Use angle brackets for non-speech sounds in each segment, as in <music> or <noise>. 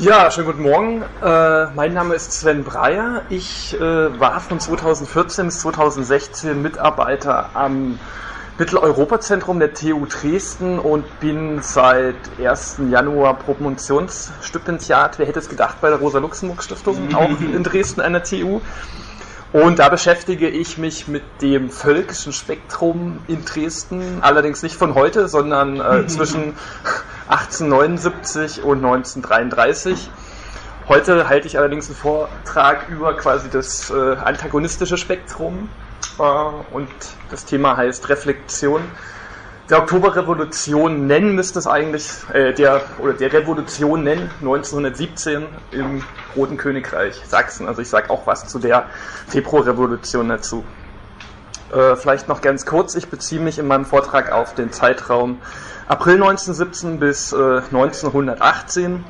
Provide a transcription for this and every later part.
Ja, schönen guten Morgen. Äh, mein Name ist Sven Breyer. Ich äh, war von 2014 bis 2016 Mitarbeiter am Mitteleuropa-Zentrum der TU Dresden und bin seit 1. Januar Promotionsstipendiat. Wer hätte es gedacht bei der Rosa-Luxemburg-Stiftung, auch in Dresden an der TU. Und da beschäftige ich mich mit dem völkischen Spektrum in Dresden, allerdings nicht von heute, sondern äh, <laughs> zwischen 1879 und 1933. Heute halte ich allerdings einen Vortrag über quasi das äh, antagonistische Spektrum äh, und das Thema heißt Reflexion der Oktoberrevolution nennen müsste es eigentlich, äh, der, oder der Revolution nennen, 1917 im Roten Königreich Sachsen. Also ich sage auch was zu der Februarrevolution dazu. Äh, vielleicht noch ganz kurz, ich beziehe mich in meinem Vortrag auf den Zeitraum April 1917 bis äh, 1918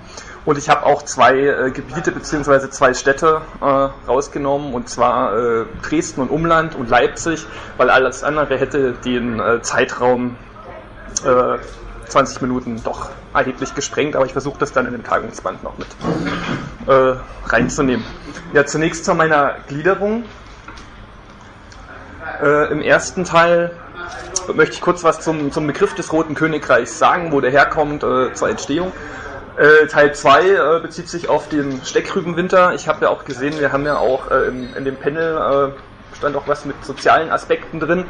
und ich habe auch zwei äh, Gebiete bzw. zwei Städte äh, rausgenommen, und zwar äh, Dresden und Umland und Leipzig, weil alles andere hätte den äh, Zeitraum 20 äh, Minuten doch erheblich gesprengt, aber ich versuche das dann in dem Tagungsband noch mit reinzunehmen. Ja, zunächst zu meiner Gliederung. Äh, Im ersten Teil möchte ich kurz was zum, zum Begriff des Roten Königreichs sagen, wo der herkommt äh, zur Entstehung. Äh, Teil 2 äh, bezieht sich auf den Steckrübenwinter. Ich habe ja auch gesehen, wir haben ja auch in, in dem Panel stand auch was mit sozialen Aspekten drin.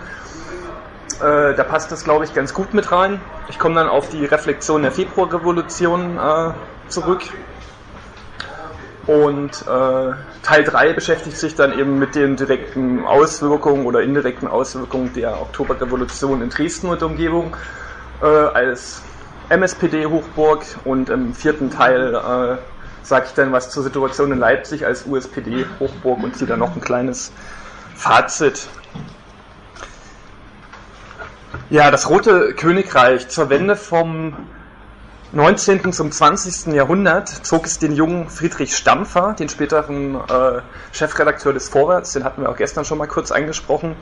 Äh, da passt das, glaube ich, ganz gut mit rein. Ich komme dann auf die Reflexion der Februarrevolution äh, zurück. Und äh, Teil 3 beschäftigt sich dann eben mit den direkten Auswirkungen oder indirekten Auswirkungen der Oktoberrevolution in Dresden und Umgebung äh, als MSPD-Hochburg. Und im vierten Teil äh, sage ich dann was zur Situation in Leipzig als USPD-Hochburg und ziehe dann noch ein kleines Fazit ja, das Rote Königreich zur Wende vom 19. zum 20. Jahrhundert zog es den jungen Friedrich Stampfer, den späteren äh, Chefredakteur des Vorwärts, den hatten wir auch gestern schon mal kurz angesprochen,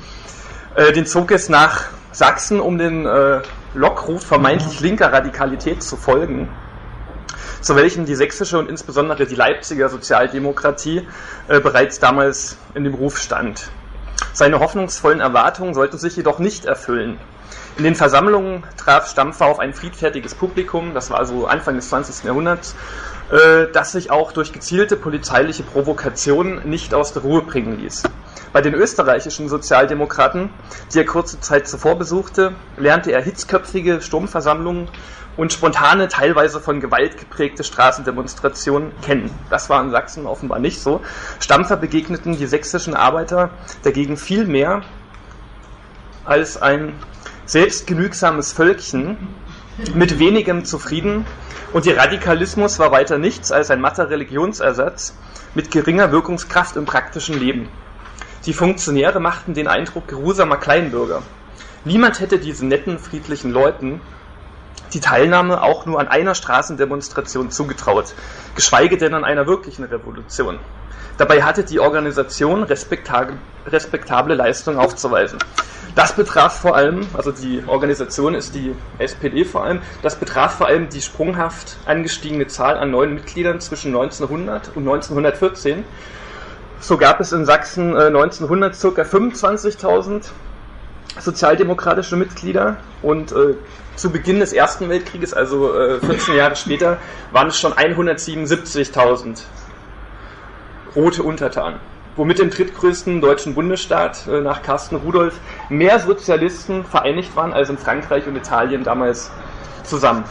äh, den zog es nach Sachsen, um den äh, Lockruf vermeintlich linker Radikalität zu folgen, zu welchen die sächsische und insbesondere die Leipziger Sozialdemokratie äh, bereits damals in dem Ruf stand. Seine hoffnungsvollen Erwartungen sollten sich jedoch nicht erfüllen. In den Versammlungen traf Stampfer auf ein friedfertiges Publikum, das war also Anfang des 20. Jahrhunderts, äh, das sich auch durch gezielte polizeiliche Provokationen nicht aus der Ruhe bringen ließ. Bei den österreichischen Sozialdemokraten, die er kurze Zeit zuvor besuchte, lernte er hitzköpfige Sturmversammlungen und spontane, teilweise von Gewalt geprägte Straßendemonstrationen kennen. Das war in Sachsen offenbar nicht so. Stampfer begegneten die sächsischen Arbeiter dagegen viel mehr als ein selbstgenügsames Völkchen, mit wenigem zufrieden, und ihr Radikalismus war weiter nichts als ein matter Religionsersatz mit geringer Wirkungskraft im praktischen Leben. Die Funktionäre machten den Eindruck geruhsamer Kleinbürger. Niemand hätte diesen netten, friedlichen Leuten die Teilnahme auch nur an einer Straßendemonstration zugetraut, geschweige denn an einer wirklichen Revolution. Dabei hatte die Organisation respektable, respektable Leistung aufzuweisen. Das betraf vor allem, also die Organisation ist die SPD vor allem, das betraf vor allem die sprunghaft angestiegene Zahl an neuen Mitgliedern zwischen 1900 und 1914. So gab es in Sachsen äh, 1900 ca. 25.000 sozialdemokratische Mitglieder und äh, zu Beginn des Ersten Weltkrieges, also äh, 14 Jahre später, waren es schon 177.000 rote Untertanen womit im drittgrößten deutschen Bundesstaat äh, nach Carsten Rudolph mehr Sozialisten vereinigt waren als in Frankreich und Italien damals zusammen.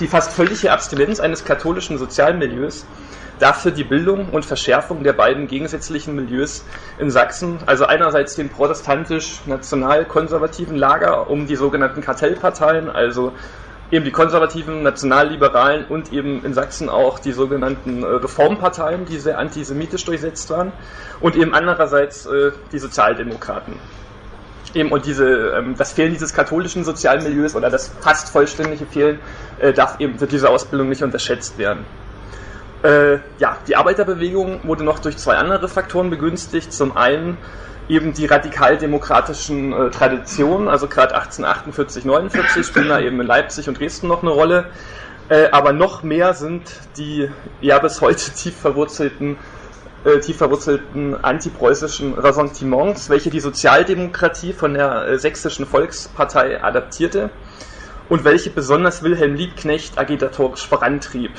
Die fast völlige Abstinenz eines katholischen Sozialmilieus darf für die Bildung und Verschärfung der beiden gegensätzlichen Milieus in Sachsen, also einerseits den protestantisch-national-konservativen Lager um die sogenannten Kartellparteien, also eben die konservativen, nationalliberalen und eben in Sachsen auch die sogenannten äh, Reformparteien, die sehr antisemitisch durchsetzt waren, und eben andererseits äh, die Sozialdemokraten. Eben, und diese, ähm, das Fehlen dieses katholischen Sozialmilieus oder das fast vollständige Fehlen äh, darf eben für diese Ausbildung nicht unterschätzt werden. Äh, ja, die Arbeiterbewegung wurde noch durch zwei andere Faktoren begünstigt. Zum einen eben die radikaldemokratischen äh, Traditionen, also gerade 1848, 49 spielen da eben in Leipzig und Dresden noch eine Rolle. Äh, aber noch mehr sind die ja bis heute <laughs> tief verwurzelten, äh, tief verwurzelten antipreußischen Ressentiments, welche die Sozialdemokratie von der äh, Sächsischen Volkspartei adaptierte und welche besonders Wilhelm Liebknecht agitatorisch vorantrieb.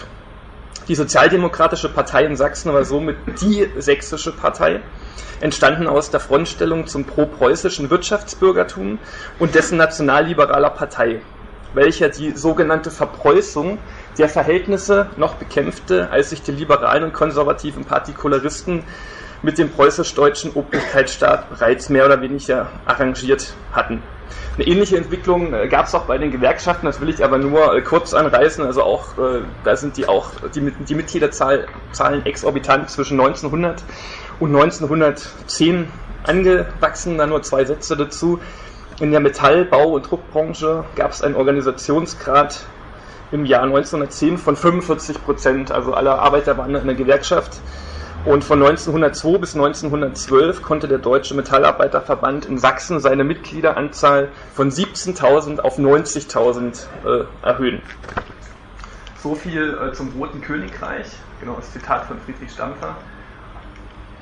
Die Sozialdemokratische Partei in Sachsen war somit die sächsische Partei, entstanden aus der Frontstellung zum pro-preußischen Wirtschaftsbürgertum und dessen nationalliberaler Partei, welcher die sogenannte Verpreußung der Verhältnisse noch bekämpfte, als sich die liberalen und konservativen Partikularisten mit dem preußisch-deutschen Obrigkeitsstaat bereits mehr oder weniger arrangiert hatten. Eine ähnliche Entwicklung äh, gab es auch bei den Gewerkschaften, das will ich aber nur äh, kurz anreißen. Also auch, äh, da sind die auch die, die Mitgliederzahlen exorbitant zwischen 1900 und 1910 angewachsen. Da nur zwei Sätze dazu. In der Metall-, Bau- und Druckbranche gab es einen Organisationsgrad im Jahr 1910 von 45 Prozent. Also alle Arbeiter waren in der Gewerkschaft. Und von 1902 bis 1912 konnte der Deutsche Metallarbeiterverband in Sachsen seine Mitgliederanzahl von 17.000 auf 90.000 äh, erhöhen. So viel äh, zum Roten Königreich. Genau, das Zitat von Friedrich Stampfer.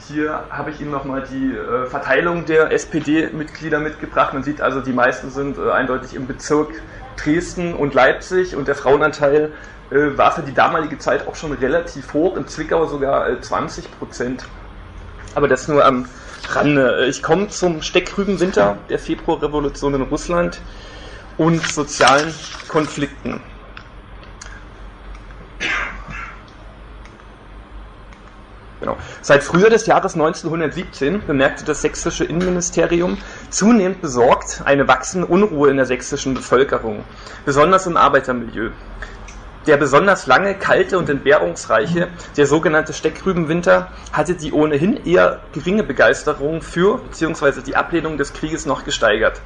Hier habe ich Ihnen nochmal die äh, Verteilung der SPD-Mitglieder mitgebracht. Man sieht also, die meisten sind äh, eindeutig im Bezirk Dresden und Leipzig und der Frauenanteil äh, war für die damalige Zeit auch schon relativ hoch, in Zwickau sogar äh, 20 Prozent. Aber das nur am Rande. Ich komme zum Steckrübenwinter der Februarrevolution in Russland und sozialen Konflikten. Genau. Seit Frühjahr des Jahres 1917 bemerkte das sächsische Innenministerium zunehmend besorgt eine wachsende Unruhe in der sächsischen Bevölkerung, besonders im Arbeitermilieu. Der besonders lange, kalte und entbehrungsreiche, der sogenannte Steckrübenwinter, hatte die ohnehin eher geringe Begeisterung für bzw. die Ablehnung des Krieges noch gesteigert.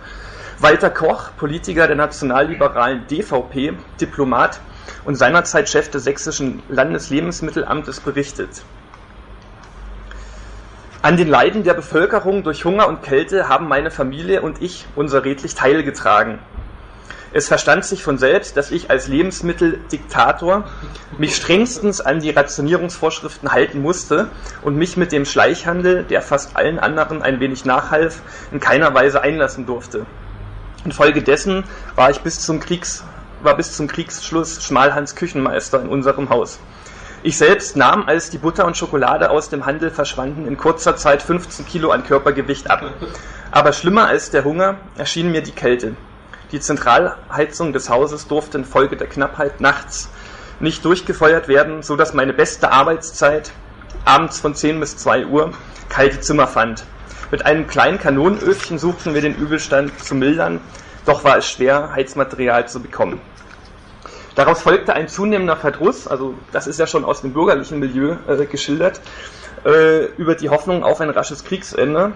Walter Koch, Politiker der nationalliberalen DVP, Diplomat und seinerzeit Chef des sächsischen Landeslebensmittelamtes berichtet. An den Leiden der Bevölkerung durch Hunger und Kälte haben meine Familie und ich unser redlich teilgetragen. Es verstand sich von selbst, dass ich als Lebensmitteldiktator mich strengstens an die Rationierungsvorschriften halten musste und mich mit dem Schleichhandel, der fast allen anderen ein wenig nachhalf, in keiner Weise einlassen durfte. Infolgedessen war ich bis zum Kriegs, war bis zum Kriegsschluss Schmalhans Küchenmeister in unserem Haus. Ich selbst nahm, als die Butter und Schokolade aus dem Handel verschwanden, in kurzer Zeit 15 Kilo an Körpergewicht ab. Aber schlimmer als der Hunger erschien mir die Kälte. Die Zentralheizung des Hauses durfte infolge der Knappheit nachts nicht durchgefeuert werden, so dass meine beste Arbeitszeit abends von 10 bis 2 Uhr kalte Zimmer fand. Mit einem kleinen Kanonenöfchen suchten wir den Übelstand zu mildern, doch war es schwer, Heizmaterial zu bekommen. Daraus folgte ein zunehmender Verdruss, also das ist ja schon aus dem bürgerlichen Milieu äh, geschildert, äh, über die Hoffnung auf ein rasches Kriegsende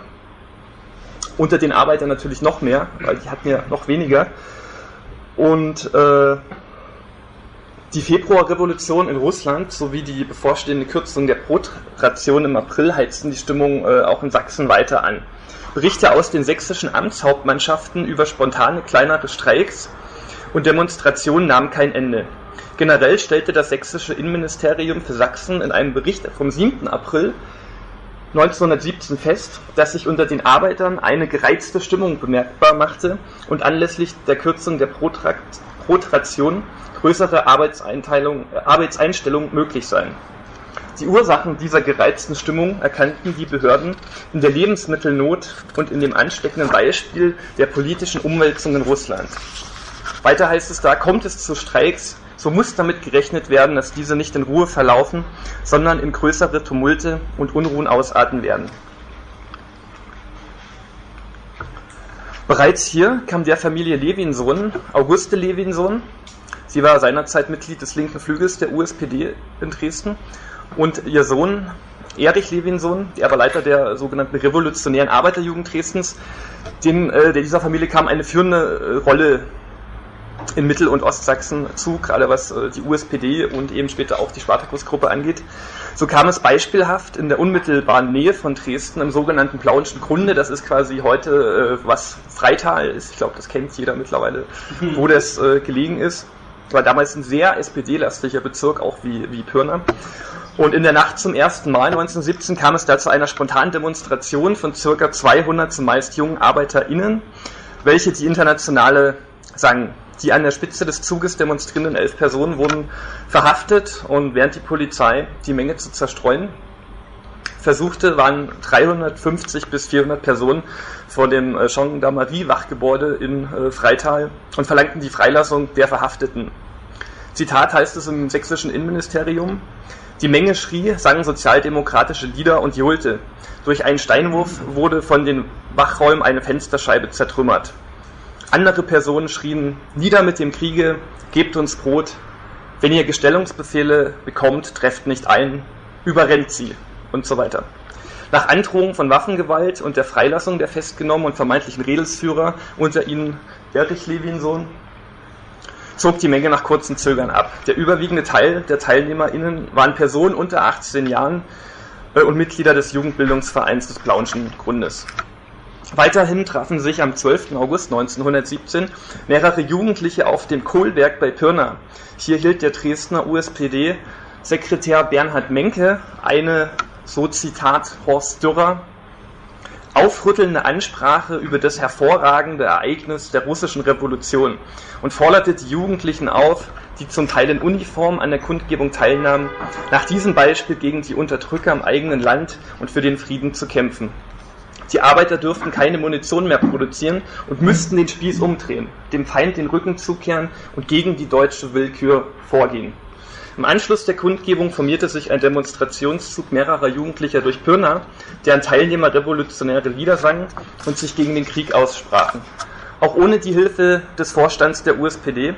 unter den Arbeitern natürlich noch mehr, weil die hatten ja noch weniger. Und äh, die Februarrevolution in Russland sowie die bevorstehende Kürzung der Brotration im April heizten die Stimmung äh, auch in Sachsen weiter an. Berichte aus den sächsischen Amtshauptmannschaften über spontane kleinere Streiks und Demonstrationen nahmen kein Ende. Generell stellte das sächsische Innenministerium für Sachsen in einem Bericht vom 7. April 1917 fest, dass sich unter den Arbeitern eine gereizte Stimmung bemerkbar machte und anlässlich der Kürzung der Protration größere äh, Arbeitseinstellungen möglich seien. Die Ursachen dieser gereizten Stimmung erkannten die Behörden in der Lebensmittelnot und in dem ansteckenden Beispiel der politischen Umwälzung in Russland. Weiter heißt es da, kommt es zu Streiks, so muss damit gerechnet werden, dass diese nicht in Ruhe verlaufen, sondern in größere Tumulte und Unruhen ausarten werden. Bereits hier kam der Familie Levinsohn, Auguste Levinsohn, sie war seinerzeit Mitglied des linken Flügels der USPD in Dresden, und ihr Sohn Erich Levinsohn, der war Leiter der sogenannten revolutionären Arbeiterjugend Dresdens, den, äh, der dieser Familie kam eine führende äh, Rolle in Mittel- und Ostsachsen zu, gerade was äh, die USPD und eben später auch die Spartakusgruppe angeht. So kam es beispielhaft in der unmittelbaren Nähe von Dresden im sogenannten Plauenschen Grunde, das ist quasi heute, äh, was Freital ist, ich glaube, das kennt jeder mittlerweile, wo das äh, gelegen ist, war damals ein sehr SPD-lastischer Bezirk, auch wie, wie Pirna. Und in der Nacht zum 1. Mai 1917 kam es da zu einer spontanen Demonstration von ca. 200 zumeist jungen ArbeiterInnen, welche die internationale, sagen, die an der Spitze des Zuges demonstrierenden elf Personen wurden verhaftet und während die Polizei die Menge zu zerstreuen versuchte, waren 350 bis 400 Personen vor dem äh, Gendarmerie-Wachgebäude in äh, Freital und verlangten die Freilassung der Verhafteten. Zitat heißt es im sächsischen Innenministerium, die Menge schrie, sang sozialdemokratische Lieder und johlte. Durch einen Steinwurf wurde von den Wachräumen eine Fensterscheibe zertrümmert. Andere Personen schrien, nieder mit dem Kriege, gebt uns Brot. Wenn ihr Gestellungsbefehle bekommt, trefft nicht ein, überrennt sie und so weiter. Nach Androhung von Waffengewalt und der Freilassung der festgenommenen und vermeintlichen Redelsführer, unter ihnen Erich Levinsohn, zog die Menge nach kurzem Zögern ab. Der überwiegende Teil der TeilnehmerInnen waren Personen unter 18 Jahren äh, und Mitglieder des Jugendbildungsvereins des Blaunschen Grundes. Weiterhin trafen sich am 12. August 1917 mehrere Jugendliche auf dem Kohlberg bei Pirna. Hier hielt der Dresdner USPD-Sekretär Bernhard Menke eine so Zitat Horst Dürrer, aufrüttelnde Ansprache über das hervorragende Ereignis der russischen Revolution und forderte die Jugendlichen auf, die zum Teil in Uniform an der Kundgebung teilnahmen, nach diesem Beispiel gegen die Unterdrücker im eigenen Land und für den Frieden zu kämpfen. Die Arbeiter dürften keine Munition mehr produzieren und müssten den Spieß umdrehen, dem Feind den Rücken zukehren und gegen die deutsche Willkür vorgehen. Im Anschluss der Kundgebung formierte sich ein Demonstrationszug mehrerer Jugendlicher durch Pirna, deren Teilnehmer revolutionäre Lieder sangen und sich gegen den Krieg aussprachen. Auch ohne die Hilfe des Vorstands der USPD,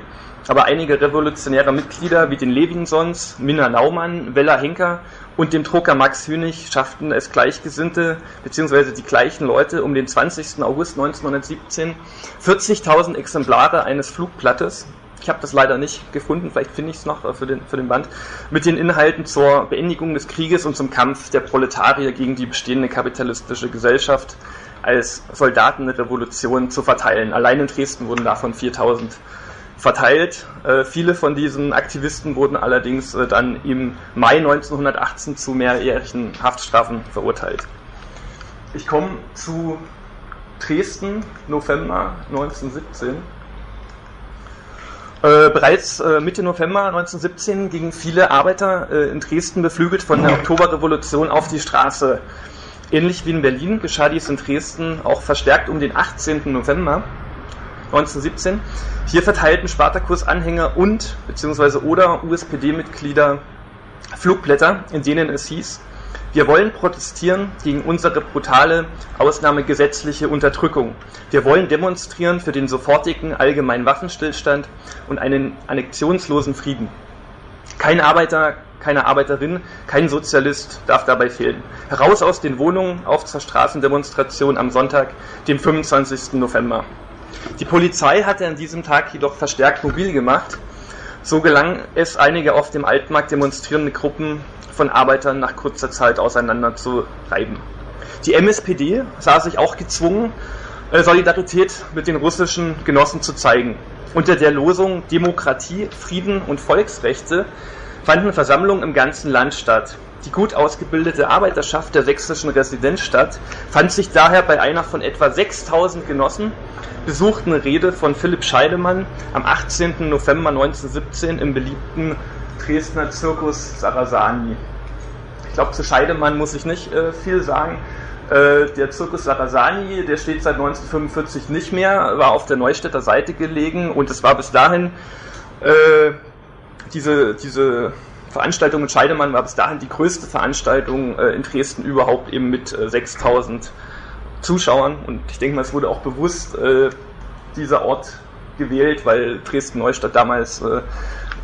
aber einige revolutionäre Mitglieder wie den Levinsons, Minna Naumann, Wella Henker und dem Drucker Max Hünig schafften es Gleichgesinnte bzw. die gleichen Leute um den 20. August 1917 40.000 Exemplare eines Flugblattes ich habe das leider nicht gefunden, vielleicht finde ich es noch äh, für den, für den Band, mit den Inhalten zur Beendigung des Krieges und zum Kampf der Proletarier gegen die bestehende kapitalistische Gesellschaft als Soldatenrevolution zu verteilen. Allein in Dresden wurden davon 4000 verteilt. Äh, viele von diesen Aktivisten wurden allerdings äh, dann im Mai 1918 zu mehrjährigen Haftstrafen verurteilt. Ich komme zu Dresden, November 1917. Äh, bereits äh, Mitte November 1917 gingen viele Arbeiter äh, in Dresden beflügelt von der Oktoberrevolution auf die Straße. Ähnlich wie in Berlin geschah dies in Dresden auch verstärkt um den 18. November 1917. Hier verteilten Spartakus-Anhänger und bzw. oder USPD-Mitglieder Flugblätter, in denen es hieß, wir wollen protestieren gegen unsere brutale, ausnahmegesetzliche Unterdrückung. Wir wollen demonstrieren für den sofortigen allgemeinen Waffenstillstand und einen annexionslosen Frieden. Kein Arbeiter, keine Arbeiterin, kein Sozialist darf dabei fehlen. Heraus aus den Wohnungen auf zur Straßendemonstration am Sonntag, dem 25. November. Die Polizei hatte an diesem Tag jedoch verstärkt mobil gemacht. So gelang es, einige auf dem Altmarkt demonstrierende Gruppen von Arbeitern nach kurzer Zeit auseinander zu reiben. Die MSPD sah sich auch gezwungen, äh, Solidarität mit den russischen Genossen zu zeigen. Unter der Losung Demokratie, Frieden und Volksrechte fanden Versammlungen im ganzen Land statt. Die gut ausgebildete Arbeiterschaft der sächsischen Residenzstadt fand sich daher bei einer von etwa 6000 Genossen besuchten Rede von Philipp Scheidemann am 18. November 1917 im beliebten Dresdner Zirkus Sarasani. Ich glaube, zu Scheidemann muss ich nicht äh, viel sagen. Äh, der Zirkus Sarasani, der steht seit 1945 nicht mehr, war auf der Neustädter Seite gelegen und es war bis dahin äh, diese, diese Veranstaltung in Scheidemann war bis dahin die größte Veranstaltung äh, in Dresden überhaupt eben mit 6000 äh, Zuschauern und ich denke mal, es wurde auch bewusst äh, dieser Ort gewählt, weil Dresden-Neustadt damals äh,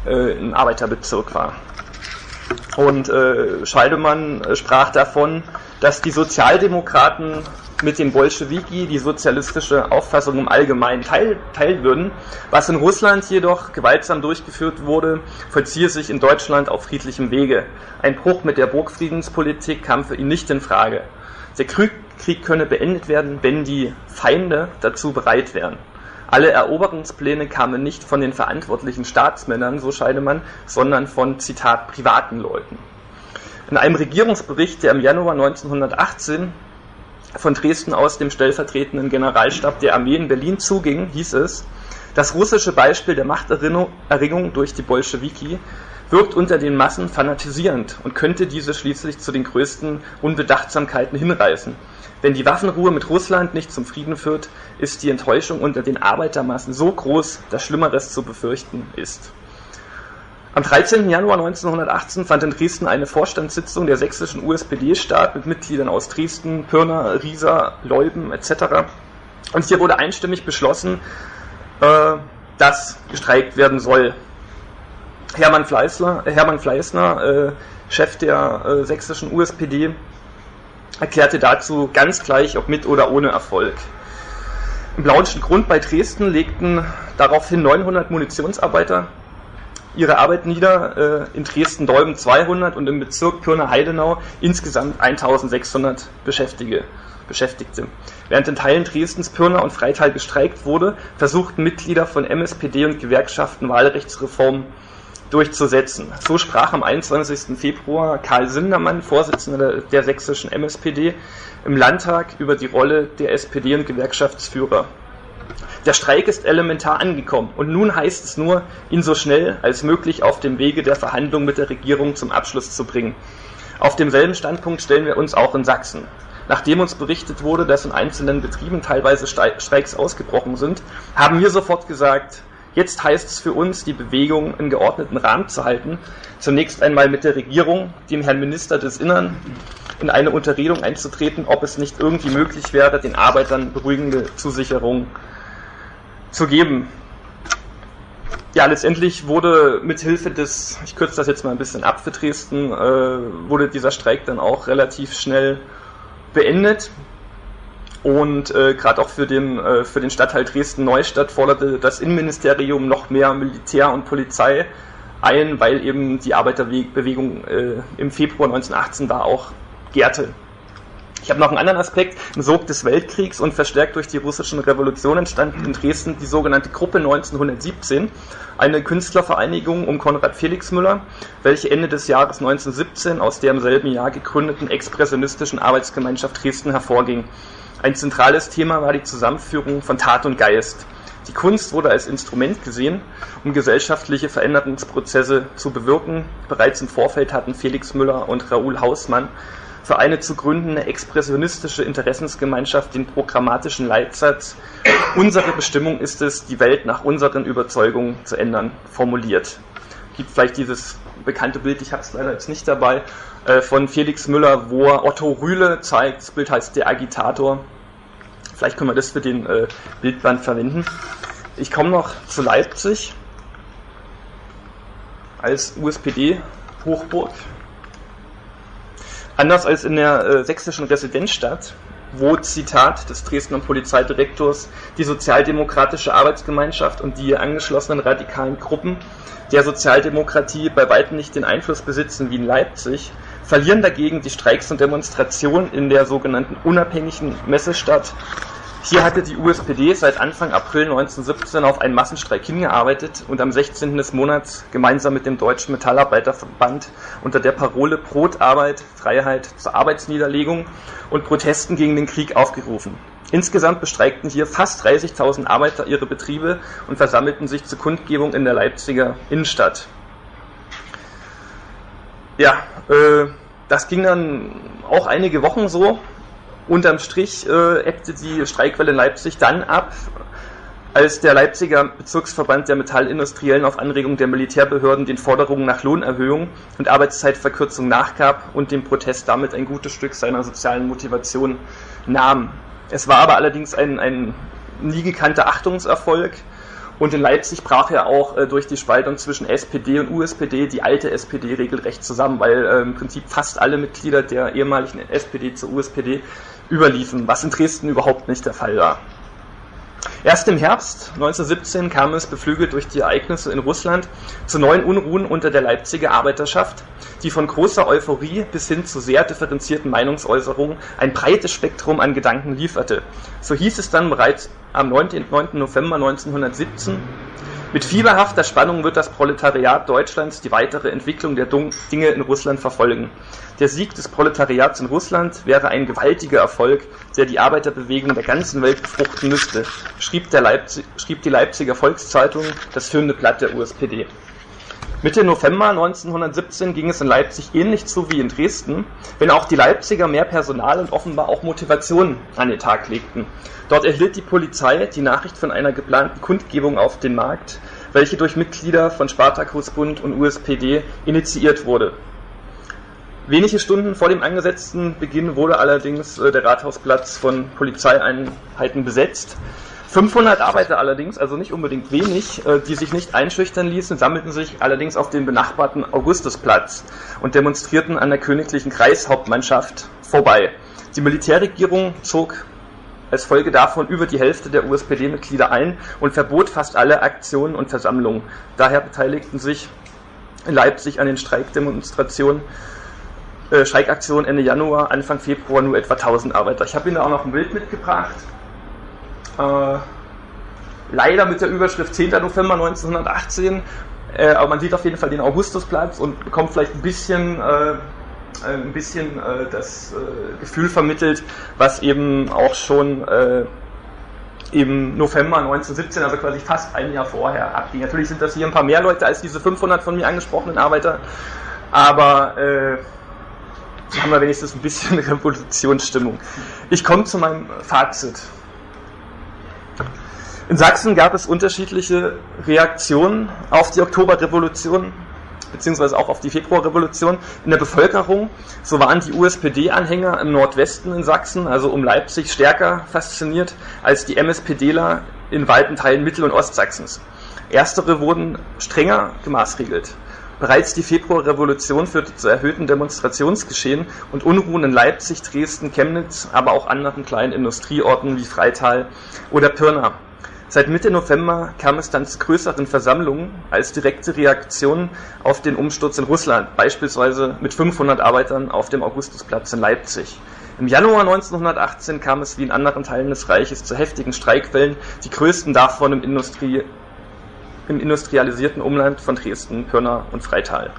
ein Arbeiterbezirk war. Und äh, Scheidemann äh, sprach davon, dass die Sozialdemokraten mit den Bolschewiki die sozialistische Auffassung im Allgemeinen teil, teilen würden. Was in Russland jedoch gewaltsam durchgeführt wurde, vollziehe sich in Deutschland auf friedlichem Wege. Ein Bruch mit der Burgfriedenspolitik kam für ihn nicht in Frage. Der Krieg, Krieg könne beendet werden, wenn die Feinde dazu bereit wären. Alle Eroberungspläne kamen nicht von den verantwortlichen Staatsmännern, so scheine man, sondern von, Zitat, privaten Leuten. In einem Regierungsbericht, der im Januar 1918 von Dresden aus dem stellvertretenden Generalstab der Armee in Berlin zuging, hieß es, das russische Beispiel der Machterringung durch die Bolschewiki wirkt unter den Massen fanatisierend und könnte diese schließlich zu den größten Unbedachtsamkeiten hinreißen. Wenn die Waffenruhe mit Russland nicht zum Frieden führt, ist die Enttäuschung unter den Arbeitermassen so groß, dass Schlimmeres zu befürchten ist. Am 13. Januar 1918 fand in Dresden eine Vorstandssitzung der sächsischen USPD statt mit Mitgliedern aus Dresden, Pirna, Riesa, Leuben etc. Und hier wurde einstimmig beschlossen, äh, dass gestreikt werden soll. Hermann Fleißler, Hermann Fleißner, äh, Chef der äh, sächsischen USPD, erklärte dazu ganz gleich, ob mit oder ohne Erfolg. Im Blaunischen Grund bei Dresden legten daraufhin 900 Munitionsarbeiter ihre Arbeit nieder, äh, in Dresden-Dolben 200 und im Bezirk Pirna-Heidenau insgesamt 1600 Beschäftigte. Beschäftigte. Während in Teilen Dresdens, Pirna und Freital gestreikt wurde, versuchten Mitglieder von MSPD und Gewerkschaften Wahlrechtsreformen durchzusetzen. So sprach am 21. Februar Karl Sindermann, Vorsitzender der sächsischen MSPD, im Landtag über die Rolle der SPD und Gewerkschaftsführer. Der Streik ist elementar angekommen und nun heißt es nur, ihn so schnell als möglich auf dem Wege der Verhandlung mit der Regierung zum Abschluss zu bringen. Auf demselben Standpunkt stellen wir uns auch in Sachsen. Nachdem uns berichtet wurde, dass in einzelnen Betrieben teilweise Streiks ausgebrochen sind, haben wir sofort gesagt, Jetzt heißt es für uns, die Bewegung in geordneten Rahmen zu halten. Zunächst einmal mit der Regierung, dem Herrn Minister des Innern, in eine Unterredung einzutreten, ob es nicht irgendwie möglich wäre, den Arbeitern beruhigende Zusicherungen zu geben. Ja, letztendlich wurde mit Hilfe des, ich kürze das jetzt mal ein bisschen ab für Dresden, äh, wurde dieser Streik dann auch relativ schnell beendet. Und äh, gerade auch für den, äh, für den Stadtteil Dresden-Neustadt forderte das Innenministerium noch mehr Militär und Polizei ein, weil eben die Arbeiterbewegung äh, im Februar 1918 da auch gärte. Ich habe noch einen anderen Aspekt. Im Sog des Weltkriegs und verstärkt durch die russischen Revolution entstand in Dresden die sogenannte Gruppe 1917, eine Künstlervereinigung um Konrad Felix Müller, welche Ende des Jahres 1917 aus der im selben Jahr gegründeten expressionistischen Arbeitsgemeinschaft Dresden hervorging. Ein zentrales Thema war die Zusammenführung von Tat und Geist. Die Kunst wurde als Instrument gesehen, um gesellschaftliche Veränderungsprozesse zu bewirken. Bereits im Vorfeld hatten Felix Müller und Raoul Hausmann für eine zu gründende expressionistische Interessensgemeinschaft den programmatischen Leitsatz Unsere Bestimmung ist es, die Welt nach unseren Überzeugungen zu ändern, formuliert. Gibt vielleicht dieses bekannte Bild, ich habe es leider jetzt nicht dabei, äh, von Felix Müller, wo er Otto Rühle zeigt. Das Bild heißt Der Agitator. Vielleicht können wir das für den äh, Bildband verwenden. Ich komme noch zu Leipzig als USPD-Hochburg. Anders als in der äh, sächsischen Residenzstadt, wo, Zitat des Dresdner Polizeidirektors, die sozialdemokratische Arbeitsgemeinschaft und die angeschlossenen radikalen Gruppen der Sozialdemokratie bei weitem nicht den Einfluss besitzen wie in Leipzig, verlieren dagegen die Streiks und Demonstrationen in der sogenannten unabhängigen Messestadt. Hier hatte die USPD seit Anfang April 1917 auf einen Massenstreik hingearbeitet und am 16. des Monats gemeinsam mit dem Deutschen Metallarbeiterverband unter der Parole Brotarbeit, Freiheit zur Arbeitsniederlegung und Protesten gegen den Krieg aufgerufen. Insgesamt bestreikten hier fast 30.000 Arbeiter ihre Betriebe und versammelten sich zur Kundgebung in der Leipziger Innenstadt. Ja, äh, das ging dann auch einige Wochen so. Unterm Strich äh, die Streikwelle in Leipzig dann ab, als der Leipziger Bezirksverband der Metallindustriellen auf Anregung der Militärbehörden den Forderungen nach Lohnerhöhung und Arbeitszeitverkürzung nachgab und dem Protest damit ein gutes Stück seiner sozialen Motivation nahm. Es war aber allerdings ein, ein nie gekannter Achtungserfolg. Und in Leipzig brach ja auch äh, durch die Spaltung zwischen SPD und USPD die alte SPD regelrecht zusammen, weil äh, im Prinzip fast alle Mitglieder der ehemaligen SPD zur USPD überliefen, was in Dresden überhaupt nicht der Fall war. Erst im Herbst 1917 kam es, beflügelt durch die Ereignisse in Russland, zu neuen Unruhen unter der Leipziger Arbeiterschaft, die von großer Euphorie bis hin zu sehr differenzierten Meinungsäußerungen ein breites Spektrum an Gedanken lieferte. So hieß es dann bereits am 9. 9. November 1917, mit fieberhafter Spannung wird das Proletariat Deutschlands die weitere Entwicklung der Dinge in Russland verfolgen. Der Sieg des Proletariats in Russland wäre ein gewaltiger Erfolg, der die Arbeiterbewegung der ganzen Welt befruchten müsste, schrieb, schrieb die Leipziger Volkszeitung, das führende Blatt der USPD. Mitte November 1917 ging es in Leipzig ähnlich zu wie in Dresden, wenn auch die Leipziger mehr Personal und offenbar auch Motivation an den Tag legten. Dort erhielt die Polizei die Nachricht von einer geplanten Kundgebung auf den Markt, welche durch Mitglieder von Spartakusbund und USPD initiiert wurde. Wenige Stunden vor dem angesetzten Beginn wurde allerdings äh, der Rathausplatz von Polizeieinheiten besetzt. 500 Arbeiter allerdings, also nicht unbedingt wenig, äh, die sich nicht einschüchtern ließen, sammelten sich allerdings auf den benachbarten Augustusplatz und demonstrierten an der königlichen Kreishauptmannschaft vorbei. Die Militärregierung zog als Folge davon über die Hälfte der USPD-Mitglieder ein und verbot fast alle Aktionen und Versammlungen. Daher beteiligten sich in Leipzig an den Streikdemonstrationen, äh, Streikaktionen Ende Januar, Anfang Februar nur etwa 1000 Arbeiter. Ich habe Ihnen da auch noch ein Bild mitgebracht. Äh, leider mit der Überschrift 10. November 1918, äh, aber man sieht auf jeden Fall den Augustusplatz und bekommt vielleicht ein bisschen, äh, ein bisschen äh, das äh, Gefühl vermittelt, was eben auch schon äh, im November 1917, also quasi fast ein Jahr vorher abging. Natürlich sind das hier ein paar mehr Leute als diese 500 von mir angesprochenen Arbeiter, aber äh, haben wir wenigstens ein bisschen <laughs> Revolutionsstimmung. Ich komme zu meinem Fazit. In Sachsen gab es unterschiedliche Reaktionen auf die Oktoberrevolution beziehungsweise auch auf die Februarrevolution in der Bevölkerung. So waren die USPD-Anhänger im Nordwesten in Sachsen, also um Leipzig, stärker fasziniert als die MSPDler in weiten Teilen Mittel- und Ostsachsens. Erstere wurden strenger gemaßregelt. Bereits die Februarrevolution führte zu erhöhten Demonstrationsgeschehen und Unruhen in Leipzig, Dresden, Chemnitz, aber auch anderen kleinen Industrieorten wie Freital oder Pirna. Seit Mitte November kam es dann zu größeren Versammlungen als direkte Reaktion auf den Umsturz in Russland, beispielsweise mit 500 Arbeitern auf dem Augustusplatz in Leipzig. Im Januar 1918 kam es wie in anderen Teilen des Reiches zu heftigen Streikwellen, die größten davon im, Industrie, im industrialisierten Umland von Dresden, Pirna und Freital.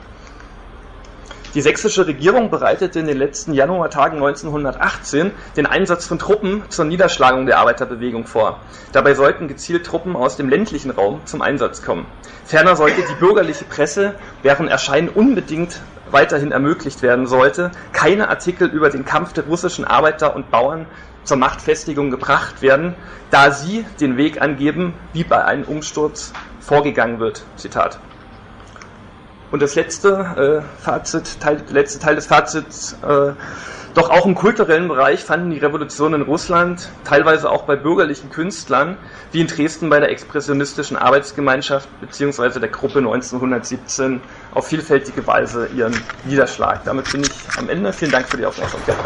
Die sächsische Regierung bereitete in den letzten Januartagen 1918 den Einsatz von Truppen zur Niederschlagung der Arbeiterbewegung vor. Dabei sollten gezielt Truppen aus dem ländlichen Raum zum Einsatz kommen. Ferner sollte die bürgerliche Presse, deren Erscheinen unbedingt weiterhin ermöglicht werden sollte, keine Artikel über den Kampf der russischen Arbeiter und Bauern zur Machtfestigung gebracht werden, da sie den Weg angeben, wie bei einem Umsturz vorgegangen wird. Zitat. Und das letzte äh, Fazit, Teil, letzte Teil des Fazits, äh, doch auch im kulturellen Bereich fanden die Revolutionen in Russland, teilweise auch bei bürgerlichen Künstlern, wie in Dresden bei der expressionistischen Arbeitsgemeinschaft bzw. der Gruppe 1917, auf vielfältige Weise ihren Niederschlag. Damit bin ich am Ende. Vielen Dank für die Aufmerksamkeit.